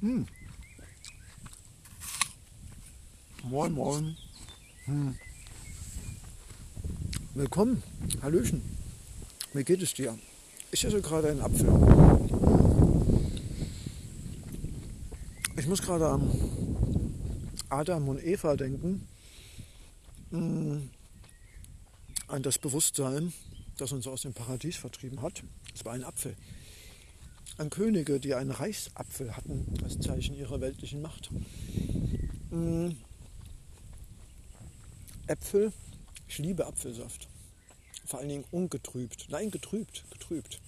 Hm. Moin, moin. Hm. Willkommen. Hallöchen. Wie geht es dir? Ich esse gerade einen Apfel. Ich muss gerade an Adam und Eva denken. Hm. An das Bewusstsein, das uns aus dem Paradies vertrieben hat. Es war ein Apfel an Könige, die einen Reichsapfel hatten, als Zeichen ihrer weltlichen Macht. Mm. Äpfel, ich liebe Apfelsaft. Vor allen Dingen ungetrübt. Nein, getrübt, getrübt.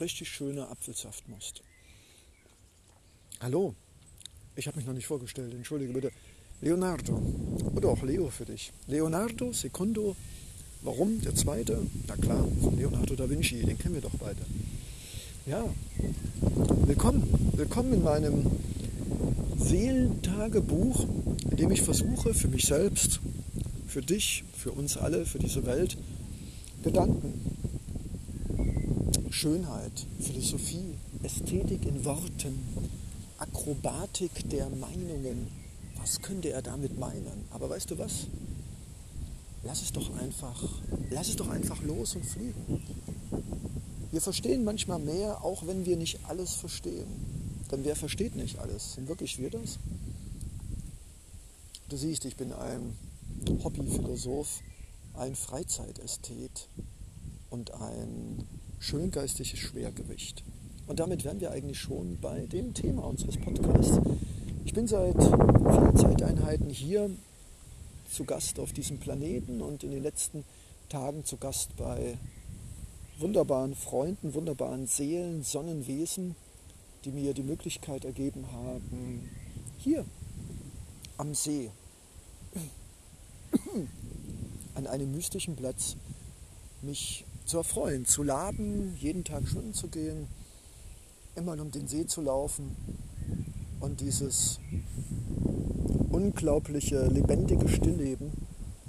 Richtig schöner Apfelsaftmost. Hallo, ich habe mich noch nicht vorgestellt, entschuldige bitte. Leonardo, oder auch Leo für dich. Leonardo Secondo, warum der zweite? Na klar, von Leonardo da Vinci, den kennen wir doch beide. Ja, willkommen. Willkommen in meinem Seelentagebuch, in dem ich versuche, für mich selbst, für dich, für uns alle, für diese Welt, Gedanken, Schönheit, Philosophie, Ästhetik in Worten, Akrobatik der Meinungen. Was könnte er damit meinen? Aber weißt du was? Lass es doch einfach, lass es doch einfach los und fliegen. Wir verstehen manchmal mehr, auch wenn wir nicht alles verstehen. Denn wer versteht nicht alles? Sind wirklich wir das? Du siehst, ich bin ein Hobbyphilosoph, ein Freizeitästhet und ein schöngeistiges Schwergewicht. Und damit wären wir eigentlich schon bei dem Thema unseres Podcasts. Ich bin seit vielen Zeiteinheiten hier zu Gast auf diesem Planeten und in den letzten Tagen zu Gast bei wunderbaren Freunden, wunderbaren Seelen, Sonnenwesen, die mir die Möglichkeit ergeben haben, hier am See, an einem mystischen Platz, mich zu erfreuen, zu laden, jeden Tag schwimmen zu gehen, immer um den See zu laufen und dieses unglaubliche, lebendige Stillleben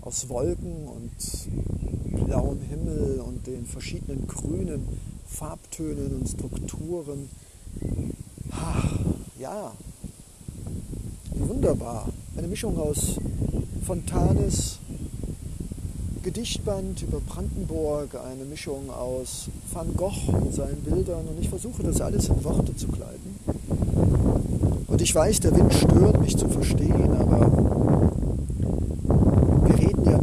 aus Wolken und blauem Himmel und den verschiedenen grünen Farbtönen und Strukturen. Ja, wunderbar. Eine Mischung aus Fontanes Gedichtband über Brandenburg, eine Mischung aus Van Gogh und seinen Bildern und ich versuche das alles in Worte zu kleiden. Und ich weiß, der Wind stört mich zu verstehen, aber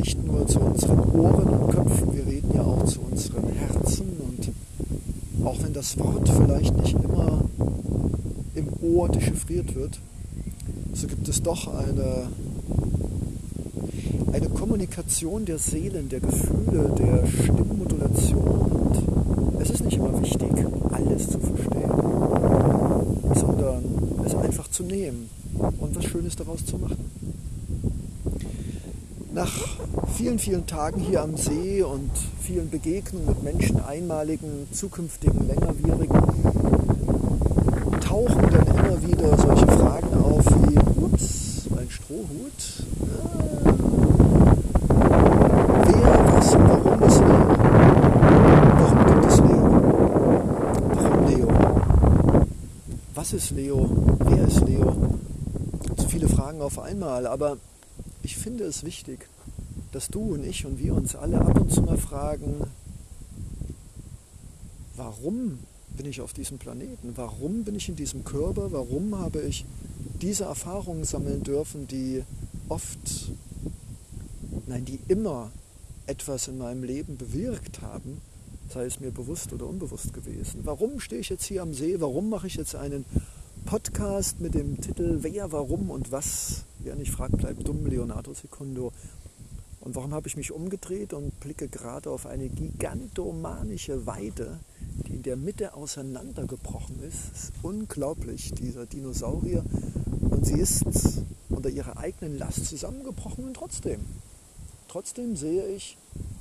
nicht nur zu unseren Ohren und Köpfen, wir reden ja auch zu unseren Herzen und auch wenn das Wort vielleicht nicht immer im Ohr dechiffriert wird, so gibt es doch eine, eine Kommunikation der Seelen, der Gefühle, der Stimmmodulation und es ist nicht immer wichtig, alles zu verstehen, sondern es einfach zu nehmen und was Schönes daraus zu machen. Nach vielen, vielen Tagen hier am See und vielen Begegnungen mit Menschen, einmaligen, zukünftigen, längerwierigen, tauchen dann immer wieder solche Fragen auf wie, ups, mein Strohhut. Ah, wer, was, warum ist Leo? Warum gibt es Leo? Warum Leo? Was ist Leo? Wer ist Leo? Zu viele Fragen auf einmal, aber ich finde es wichtig, dass du und ich und wir uns alle ab und zu mal fragen, warum bin ich auf diesem Planeten? Warum bin ich in diesem Körper? Warum habe ich diese Erfahrungen sammeln dürfen, die oft, nein, die immer etwas in meinem Leben bewirkt haben, sei es mir bewusst oder unbewusst gewesen. Warum stehe ich jetzt hier am See? Warum mache ich jetzt einen Podcast mit dem Titel Wer, warum und was? Wer nicht fragt, bleibt dumm, Leonardo Secundo. Und warum habe ich mich umgedreht und blicke gerade auf eine gigantomanische Weide, die in der Mitte auseinandergebrochen ist. Es ist unglaublich, dieser Dinosaurier. Und sie ist unter ihrer eigenen Last zusammengebrochen und trotzdem, trotzdem sehe ich,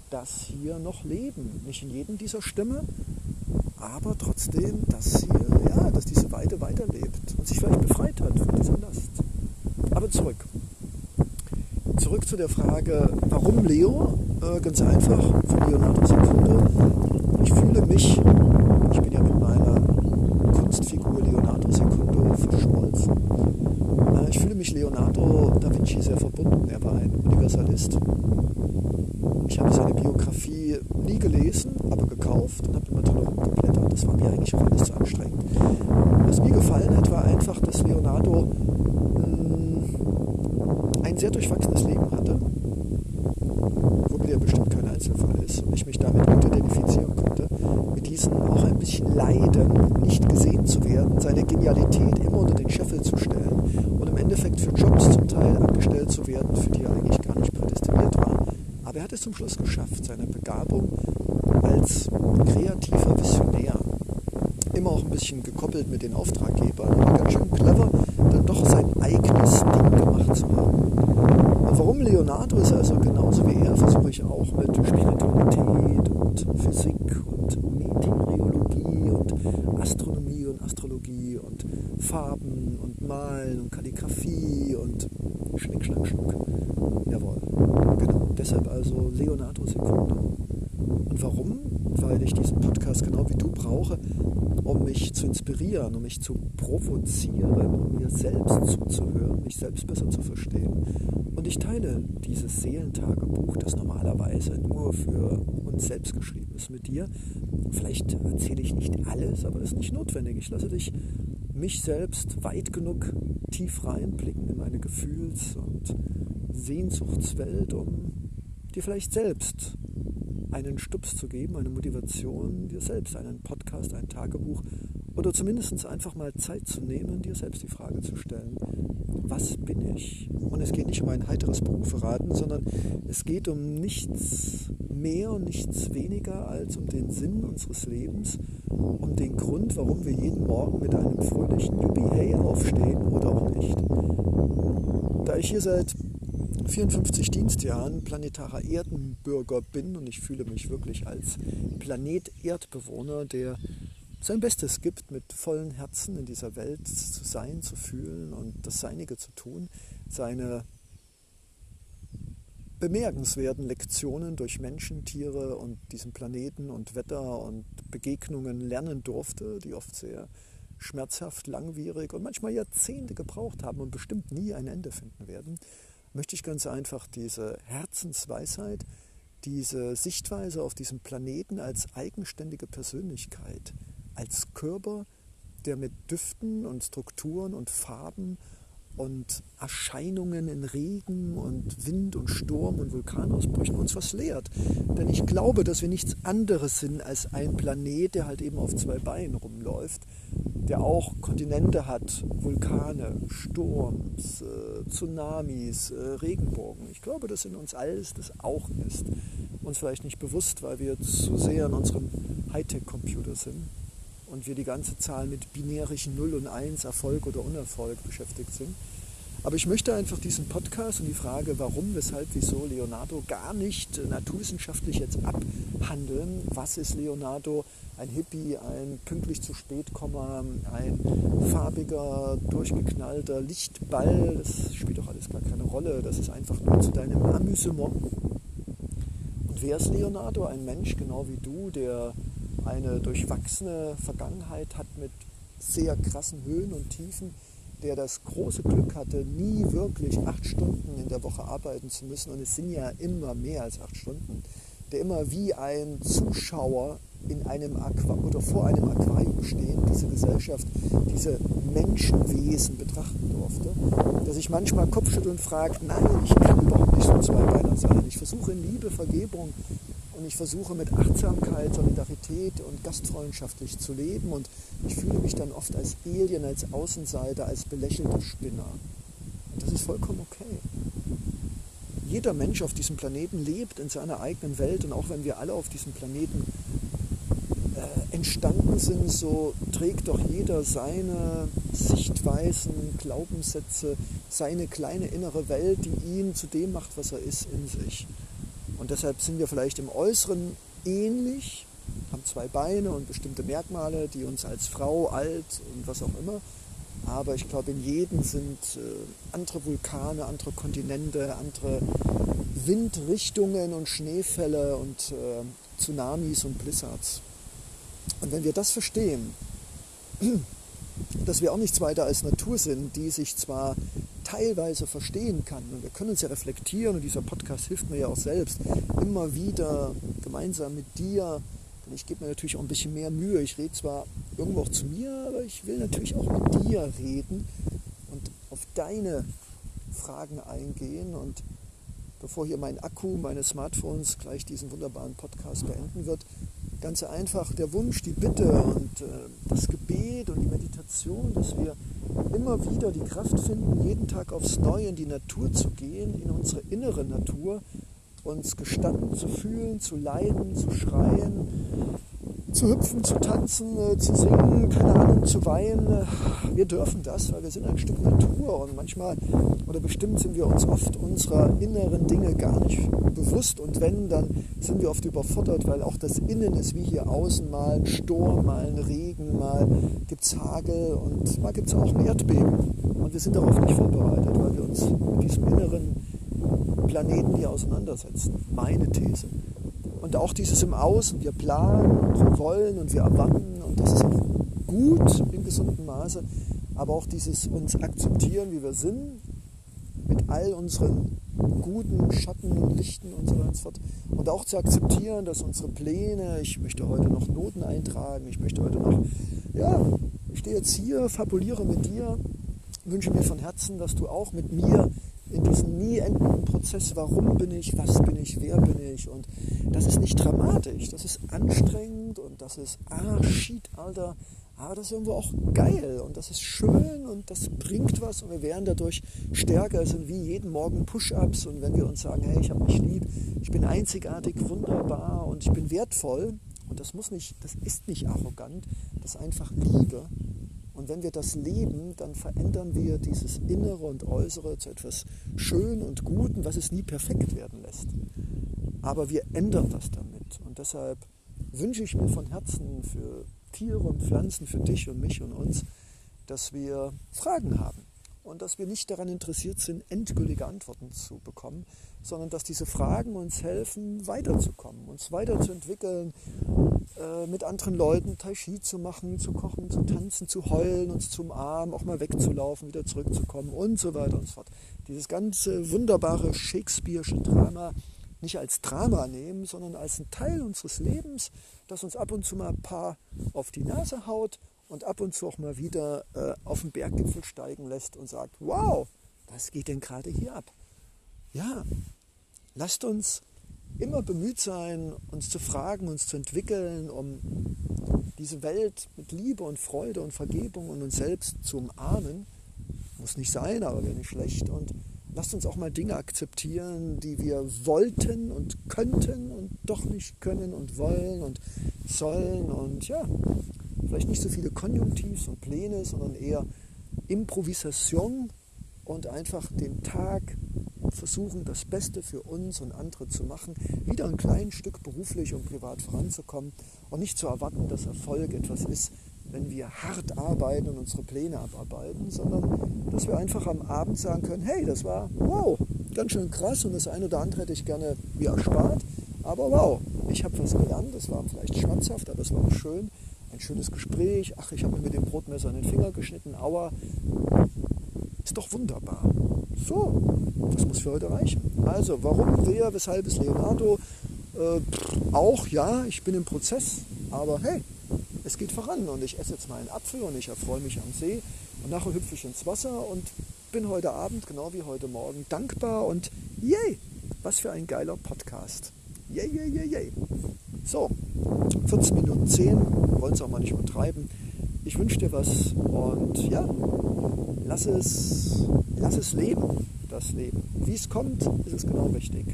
dass hier noch Leben, nicht in jedem dieser Stämme, aber trotzdem, dass hier, ja, dass diese Weide weiterlebt und sich vielleicht befreit hat von dieser Last. Aber zurück. Zurück zu der Frage, warum Leo? Äh, ganz einfach, von Leonardo Secundo. Ich fühle mich, ich bin ja mit meiner Kunstfigur Leonardo Secundo verschmolzen. mich Leonardo da Vinci sehr verbunden. Er war ein Universalist. Ich habe seine Biografie nie gelesen, aber gekauft und habe immer tolle rumgeblättert. Das war mir eigentlich auch alles zu anstrengend. Was mir gefallen hat, war einfach, dass Leonardo mh, mm, ein sehr durchwachsenes Leben hatte, womit er bestimmt kein Einzelfall ist und ich mich damit gut identifizieren konnte. Mit diesem auch ein bisschen Leiden, nicht gesehen zu werden, seine Genialität immer unter den Scheffel zu stellen und im Endeffekt für Jobs zum Teil angestellt zu werden, für die er eigentlich gar nicht prädestiniert war. Aber er hat es zum Schluss geschafft, seine Begabung als kreativer Visionär, immer auch ein bisschen gekoppelt mit den Auftraggebern, aber ganz schön clever, dann doch sein eigenes Ding gemacht zu haben. Und warum Leonardo ist also genauso wie er, versuche ich auch mit Spiritualität und Physik und Meteorologie und Astronomie und Astrologie und Farben und Malen und Kalligraphie und Schnick, Schnack, Schnuck. Jawohl, genau. Deshalb also Leonardo Secundo. Und warum? Weil ich diesen Podcast genau wie du brauche, um mich zu inspirieren, um mich zu provozieren, um mir selbst zuzuhören, mich selbst besser zu verstehen. Und ich teile dieses Seelentagebuch, das normalerweise nur für uns selbst geschrieben ist, mit dir. Vielleicht erzähle ich nicht alles, aber das ist nicht notwendig. Ich lasse dich mich selbst weit genug tief reinblicken in meine Gefühls- und Sehnsuchtswelt, um dir vielleicht selbst einen Stups zu geben, eine Motivation, dir selbst einen Podcast, ein Tagebuch oder zumindest einfach mal Zeit zu nehmen, dir selbst die Frage zu stellen, was bin ich? Und es geht nicht um ein heiteres Beruferaten, sondern es geht um nichts mehr und nichts weniger als um den Sinn unseres Lebens, um den Grund, warum wir jeden Morgen mit einem fröhlichen Juppie-Hey aufstehen oder auch nicht. Da ich hier seit 54 Dienstjahren planetarer Erdenbürger bin und ich fühle mich wirklich als Planet-Erdbewohner, der sein Bestes gibt, mit vollen Herzen in dieser Welt zu sein, zu fühlen und das Seinige zu tun, seine bemerkenswerten Lektionen durch Menschen, Tiere und diesen Planeten und Wetter und Begegnungen lernen durfte, die oft sehr schmerzhaft, langwierig und manchmal Jahrzehnte gebraucht haben und bestimmt nie ein Ende finden werden möchte ich ganz einfach diese Herzensweisheit, diese Sichtweise auf diesen Planeten als eigenständige Persönlichkeit, als Körper, der mit Düften und Strukturen und Farben und Erscheinungen in Regen und Wind und Sturm und Vulkanausbrüchen uns was lehrt. Denn ich glaube, dass wir nichts anderes sind als ein Planet, der halt eben auf zwei Beinen rumläuft, der auch Kontinente hat, Vulkane, Sturms, äh, Tsunamis, äh, Regenbogen. Ich glaube, dass in uns alles das auch ist. Uns vielleicht nicht bewusst, weil wir zu sehr in unserem Hightech-Computer sind und wir die ganze Zahl mit binärischen 0 und 1, Erfolg oder Unerfolg beschäftigt sind. Aber ich möchte einfach diesen Podcast und die Frage, warum, weshalb, wieso Leonardo gar nicht naturwissenschaftlich jetzt abhandeln. Was ist Leonardo? Ein Hippie, ein pünktlich zu spät Komma, ein farbiger, durchgeknallter Lichtball. Das spielt doch alles gar keine Rolle. Das ist einfach nur zu deinem Amüsement. Wer Leonardo? Ein Mensch genau wie du, der eine durchwachsene Vergangenheit hat mit sehr krassen Höhen und Tiefen, der das große Glück hatte, nie wirklich acht Stunden in der Woche arbeiten zu müssen, und es sind ja immer mehr als acht Stunden, der immer wie ein Zuschauer in einem Aqua oder vor einem Aquarium stehen, diese Gesellschaft, diese Menschenwesen betrachten durfte, der sich manchmal kopfschüttelnd fragt, nein, ich kann überhaupt nicht ein Zweibeiner sein. Ich versuche in Liebe, Vergebung und ich versuche mit Achtsamkeit, Solidarität und gastfreundschaftlich zu leben und ich fühle mich dann oft als Alien, als Außenseiter, als belächelter Spinner. Und das ist vollkommen okay. Jeder Mensch auf diesem Planeten lebt in seiner eigenen Welt und auch wenn wir alle auf diesem Planeten entstanden sind, so trägt doch jeder seine Sichtweisen, Glaubenssätze, seine kleine innere Welt, die ihn zu dem macht, was er ist, in sich. Und deshalb sind wir vielleicht im Äußeren ähnlich, haben zwei Beine und bestimmte Merkmale, die uns als Frau, alt und was auch immer. Aber ich glaube, in jedem sind äh, andere Vulkane, andere Kontinente, andere Windrichtungen und Schneefälle und äh, Tsunamis und Blizzards. Und wenn wir das verstehen, dass wir auch nichts weiter als Natur sind, die sich zwar teilweise verstehen kann. Und wir können uns ja reflektieren und dieser Podcast hilft mir ja auch selbst, immer wieder gemeinsam mit dir. Denn ich gebe mir natürlich auch ein bisschen mehr Mühe. Ich rede zwar irgendwo auch zu mir, aber ich will natürlich auch mit dir reden und auf deine Fragen eingehen. Und bevor hier mein Akku meines Smartphones gleich diesen wunderbaren Podcast beenden wird, ganz einfach der Wunsch, die Bitte und äh, das Gebet und die Meditation, dass wir immer wieder die Kraft finden, jeden Tag aufs Neue in die Natur zu gehen, in unsere innere Natur, uns gestatten zu fühlen, zu leiden, zu schreien, zu hüpfen, zu tanzen, äh, zu singen, keine Ahnung, zu weinen. Äh, wir dürfen das, weil wir sind ein Stück Natur und manchmal oder bestimmt sind wir uns oft unserer inneren Dinge gar nicht bewusst und wenn, dann sind wir oft überfordert, weil auch das Innen ist wie hier außen mal ein Sturm, mal ein Regen, mal gibt es Hagel und mal gibt es auch ein Erdbeben und wir sind darauf nicht vorbereitet, weil wir uns mit diesem inneren Planeten hier auseinandersetzen. Meine These. Und auch dieses im Außen, wir planen und wir wollen und wir erwarten und das ist auch gut in gesundem Maße, aber auch dieses uns akzeptieren, wie wir sind, mit all unseren guten Schatten und Lichten und so weiter fort. Und auch zu akzeptieren, dass unsere Pläne, ich möchte heute noch Noten eintragen, ich möchte heute noch, ja, ich stehe jetzt hier, fabuliere mit dir, wünsche mir von Herzen, dass du auch mit mir in diesem nie endenden Prozess, warum bin ich, was bin ich, wer bin ich. Und das ist nicht dramatisch, das ist anstrengend und das ist, ah, shit, Alter, aber das ist irgendwo auch geil und das ist schön und das bringt was und wir werden dadurch stärker. Es sind wie jeden Morgen Push-ups und wenn wir uns sagen, hey, ich habe mich lieb, ich bin einzigartig, wunderbar und ich bin wertvoll und das muss nicht, das ist nicht arrogant, das ist einfach Liebe und wenn wir das leben, dann verändern wir dieses Innere und Äußere zu etwas Schön und Guten, was es nie perfekt werden lässt. Aber wir ändern das damit. Und deshalb wünsche ich mir von Herzen für Tiere und Pflanzen, für dich und mich und uns, dass wir Fragen haben und dass wir nicht daran interessiert sind, endgültige Antworten zu bekommen, sondern dass diese Fragen uns helfen, weiterzukommen, uns weiterzuentwickeln, äh, mit anderen Leuten Tai Chi zu machen, zu kochen, zu tanzen, zu heulen, uns zu umarmen, auch mal wegzulaufen, wieder zurückzukommen und so weiter und so fort. Dieses ganze wunderbare Shakespeare'sche Drama nicht als Drama nehmen, sondern als ein Teil unseres Lebens, das uns ab und zu mal ein paar auf die Nase haut und ab und zu auch mal wieder äh, auf den Berggipfel steigen lässt und sagt, wow, was geht denn gerade hier ab? Ja, lasst uns immer bemüht sein, uns zu fragen, uns zu entwickeln, um diese Welt mit Liebe und Freude und Vergebung und uns selbst zu umarmen. Muss nicht sein, aber wäre nicht schlecht. Und lasst uns auch mal Dinge akzeptieren, die wir wollten und könnten und doch nicht können und wollen und sollen. Und ja, vielleicht nicht so viele Konjunktivs und Pläne, sondern eher Improvisation und einfach den Tag versuchen, das Beste für uns und andere zu machen, wieder ein kleines Stück beruflich und privat voranzukommen und nicht zu erwarten, dass Erfolg etwas ist, wenn wir hart arbeiten und unsere Pläne abarbeiten, sondern dass wir einfach am Abend sagen können, hey, das war wow, ganz schön krass und das eine oder andere hätte ich gerne wie erspart, aber wow, ich habe was gelernt, das war vielleicht schmerzhaft, aber es war auch schön ein schönes Gespräch. Ach, ich habe mir mit dem Brotmesser in den Finger geschnitten. Aua. Ist doch wunderbar. So, das muss für heute reichen. Also, warum, wer, weshalb ist Leonardo? Äh, auch ja, ich bin im Prozess, aber hey, es geht voran und ich esse jetzt mal einen Apfel und ich erfreue mich am See und nachher hüpfe ich ins Wasser und bin heute Abend, genau wie heute Morgen, dankbar und yay, was für ein geiler Podcast. Yay, yay, yay, yay. So, 14 Minuten 10, wollen es auch mal nicht übertreiben. Ich wünsche dir was und ja, lass es, lass es leben, das Leben. Wie es kommt, ist es genau richtig.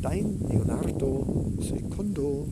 Dein Leonardo Secondo.